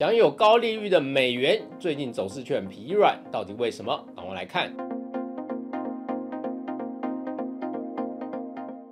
享有高利率的美元最近走势却很疲软，到底为什么？让我来看。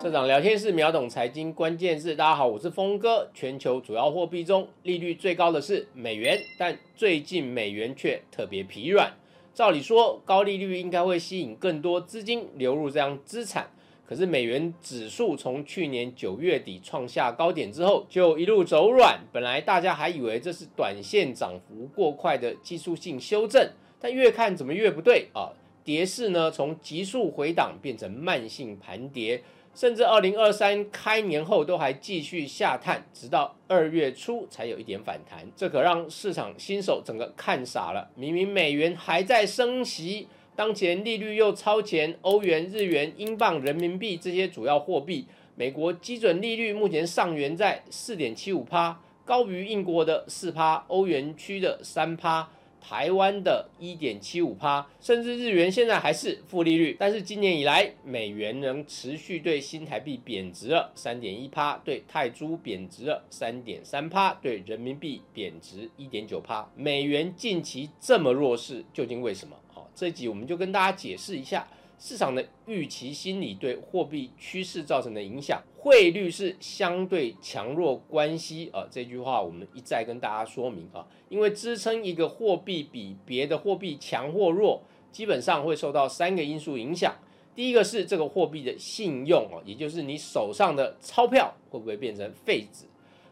社长聊天室秒懂财经关键字，大家好，我是峰哥。全球主要货币中利率最高的是美元，但最近美元却特别疲软。照理说，高利率应该会吸引更多资金流入这样资产。可是美元指数从去年九月底创下高点之后，就一路走软。本来大家还以为这是短线涨幅过快的技术性修正，但越看怎么越不对啊！跌势呢，从急速回档变成慢性盘跌，甚至二零二三开年后都还继续下探，直到二月初才有一点反弹。这可让市场新手整个看傻了。明明美元还在升息。当前利率又超前，欧元、日元、英镑、人民币这些主要货币，美国基准利率目前上缘在四点七五趴，高于英国的四趴，欧元区的三趴，台湾的一点七五趴，甚至日元现在还是负利率。但是今年以来，美元仍持续对新台币贬值了三点一趴，对泰铢贬值了三点三趴，对人民币贬值一点九趴。美元近期这么弱势，究竟为什么？这集我们就跟大家解释一下市场的预期心理对货币趋势造成的影响。汇率是相对强弱关系啊，这句话我们一再跟大家说明啊，因为支撑一个货币比别的货币强或弱，基本上会受到三个因素影响。第一个是这个货币的信用哦，也就是你手上的钞票会不会变成废纸。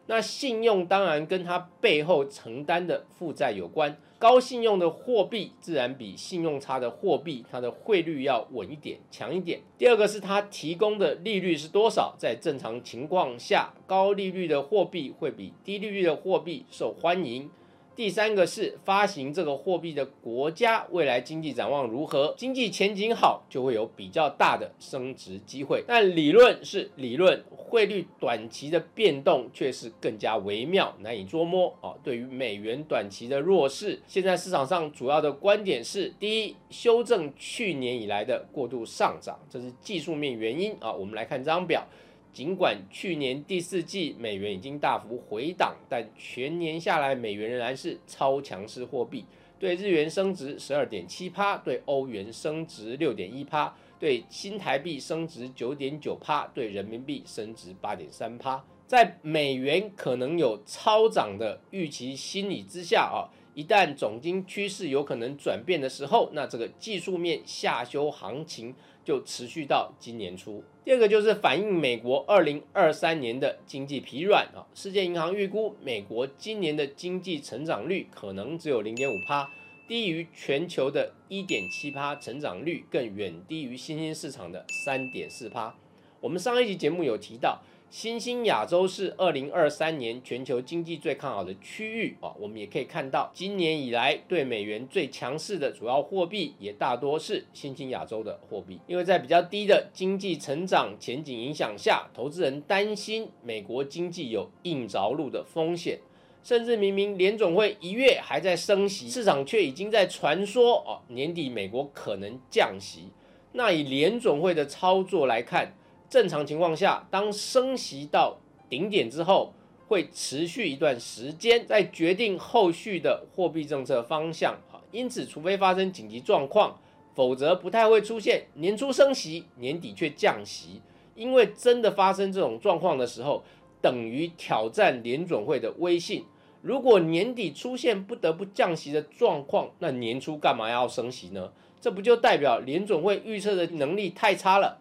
那信用当然跟它背后承担的负债有关，高信用的货币自然比信用差的货币，它的汇率要稳一点、强一点。第二个是它提供的利率是多少，在正常情况下，高利率的货币会比低利率的货币受欢迎。第三个是发行这个货币的国家未来经济展望如何，经济前景好就会有比较大的升值机会。但理论是理论，汇率短期的变动却是更加微妙，难以捉摸啊。对于美元短期的弱势，现在市场上主要的观点是：第一，修正去年以来的过度上涨，这是技术面原因啊。我们来看这张表。尽管去年第四季美元已经大幅回档，但全年下来美元仍然是超强势货币。对日元升值十二点七趴，对欧元升值六点一趴，对新台币升值九点九趴，对人民币升值八点三趴。在美元可能有超涨的预期心理之下啊，一旦总金趋势有可能转变的时候，那这个技术面下修行情。就持续到今年初。第二个就是反映美国二零二三年的经济疲软啊。世界银行预估美国今年的经济成长率可能只有零点五帕，低于全球的一点七帕成长率，更远低于新兴市场的三点四帕。我们上一集节目有提到。新兴亚洲是二零二三年全球经济最看好的区域啊，我们也可以看到，今年以来对美元最强势的主要货币也大多是新兴亚洲的货币，因为在比较低的经济成长前景影响下，投资人担心美国经济有硬着陆的风险，甚至明明联总会一月还在升息，市场却已经在传说哦年底美国可能降息，那以联总会的操作来看。正常情况下，当升息到顶点之后，会持续一段时间，再决定后续的货币政策方向。因此，除非发生紧急状况，否则不太会出现年初升息，年底却降息。因为真的发生这种状况的时候，等于挑战联准会的威信。如果年底出现不得不降息的状况，那年初干嘛要升息呢？这不就代表联准会预测的能力太差了？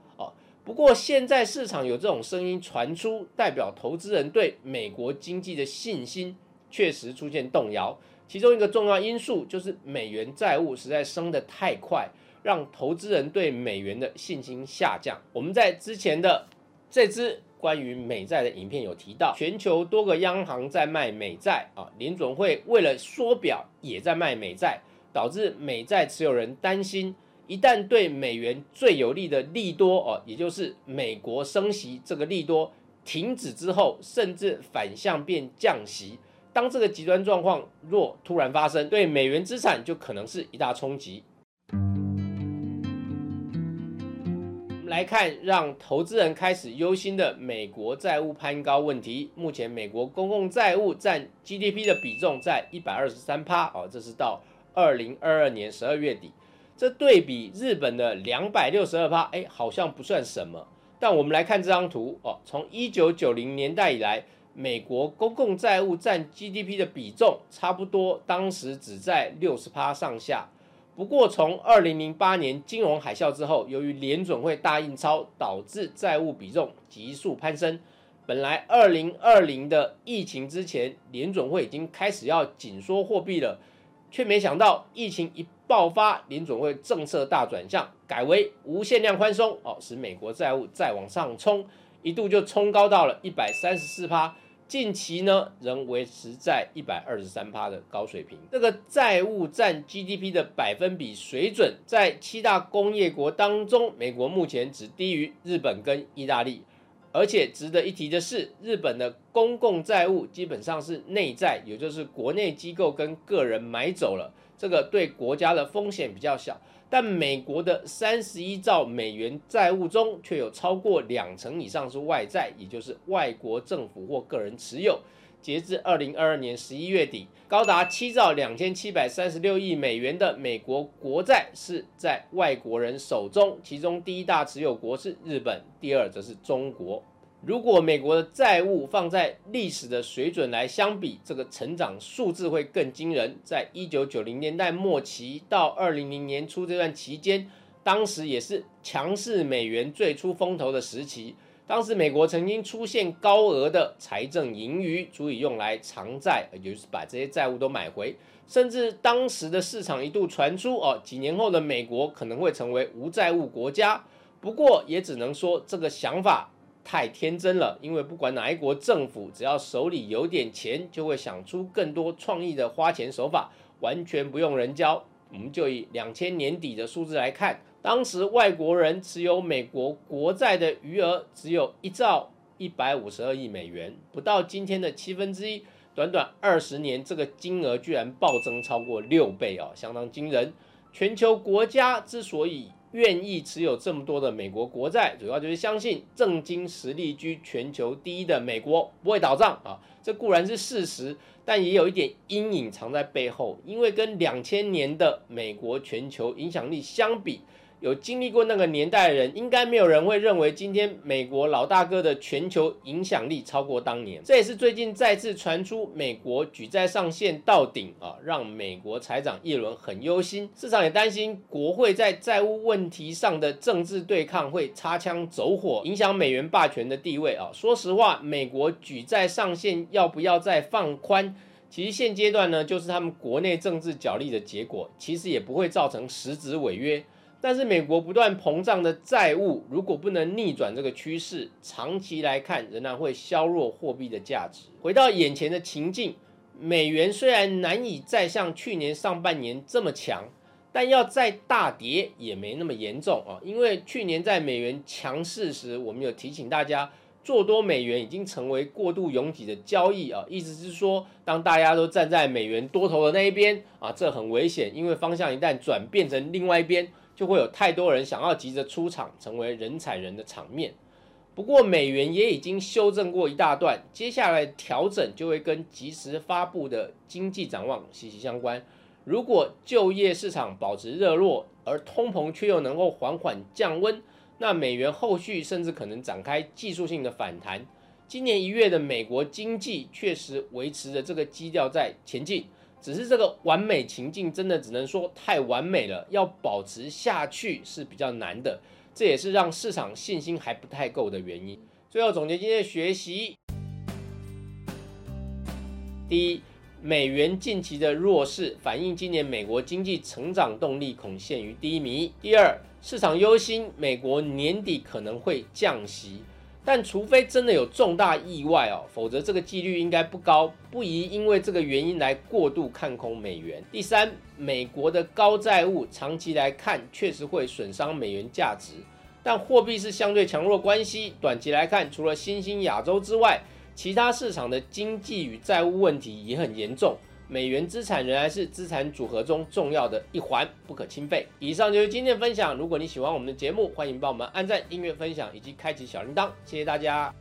不过，现在市场有这种声音传出，代表投资人对美国经济的信心确实出现动摇。其中一个重要因素就是美元债务实在升得太快，让投资人对美元的信心下降。我们在之前的这支关于美债的影片有提到，全球多个央行在卖美债啊，联准会为了缩表也在卖美债，导致美债持有人担心。一旦对美元最有利的利多哦，也就是美国升息这个利多停止之后，甚至反向变降息，当这个极端状况若突然发生，对美元资产就可能是一大冲击。来看，让投资人开始忧心的美国债务攀高问题。目前美国公共债务占 GDP 的比重在一百二十三趴，哦，这是到二零二二年十二月底。这对比日本的两百六十二趴，哎，好像不算什么。但我们来看这张图，哦，从一九九零年代以来，美国公共债务占 GDP 的比重差不多，当时只在六十趴上下。不过，从二零零八年金融海啸之后，由于联准会大印钞，导致债务比重急速攀升。本来二零二零的疫情之前，联准会已经开始要紧缩货币了，却没想到疫情一爆发，联准会政策大转向，改为无限量宽松，哦，使美国债务再往上冲，一度就冲高到了一百三十四趴。近期呢，仍维持在一百二十三趴的高水平。这个债务占 GDP 的百分比水准，在七大工业国当中，美国目前只低于日本跟意大利。而且值得一提的是，日本的公共债务基本上是内债，也就是国内机构跟个人买走了，这个对国家的风险比较小。但美国的三十一兆美元债务中，却有超过两成以上是外债，也就是外国政府或个人持有。截至二零二二年十一月底，高达七兆两千七百三十六亿美元的美国国债是在外国人手中，其中第一大持有国是日本，第二则是中国。如果美国的债务放在历史的水准来相比，这个成长数字会更惊人。在一九九零年代末期到二零零年初这段期间，当时也是强势美元最初风头的时期。当时美国曾经出现高额的财政盈余，足以用来偿债，也就是把这些债务都买回。甚至当时的市场一度传出，哦，几年后的美国可能会成为无债务国家。不过，也只能说这个想法。太天真了，因为不管哪一国政府，只要手里有点钱，就会想出更多创意的花钱手法，完全不用人教。我们就以两千年底的数字来看，当时外国人持有美国国债的余额只有一兆一百五十二亿美元，不到今天的七分之一。短短二十年，这个金额居然暴增超过六倍啊，相当惊人。全球国家之所以愿意持有这么多的美国国债，主要就是相信正经实力居全球第一的美国不会倒账啊。这固然是事实，但也有一点阴影藏在背后，因为跟两千年的美国全球影响力相比。有经历过那个年代的人，应该没有人会认为今天美国老大哥的全球影响力超过当年。这也是最近再次传出美国举债上限到顶啊，让美国财长耶伦很忧心。市场也担心国会在债务问题上的政治对抗会擦枪走火，影响美元霸权的地位啊。说实话，美国举债上限要不要再放宽，其实现阶段呢，就是他们国内政治角力的结果，其实也不会造成实质违约。但是美国不断膨胀的债务，如果不能逆转这个趋势，长期来看仍然会削弱货币的价值。回到眼前的情境，美元虽然难以再像去年上半年这么强，但要再大跌也没那么严重啊。因为去年在美元强势时，我们有提醒大家，做多美元已经成为过度拥挤的交易啊。意思是说，当大家都站在美元多头的那一边啊，这很危险，因为方向一旦转变成另外一边。就会有太多人想要急着出场，成为人踩人的场面。不过美元也已经修正过一大段，接下来调整就会跟及时发布的经济展望息息相关。如果就业市场保持热络，而通膨却又能够缓缓降温，那美元后续甚至可能展开技术性的反弹。今年一月的美国经济确实维持着这个基调在前进。只是这个完美情境真的只能说太完美了，要保持下去是比较难的，这也是让市场信心还不太够的原因。最后总结今天的学习：第一，美元近期的弱势反映今年美国经济成长动力恐陷于低迷；第二，市场忧心美国年底可能会降息。但除非真的有重大意外哦，否则这个几率应该不高，不宜因为这个原因来过度看空美元。第三，美国的高债务长期来看确实会损伤美元价值，但货币是相对强弱关系，短期来看，除了新兴亚洲之外，其他市场的经济与债务问题也很严重。美元资产仍然是资产组合中重要的一环，不可轻废。以上就是今天的分享。如果你喜欢我们的节目，欢迎帮我们按赞、订阅、分享以及开启小铃铛，谢谢大家。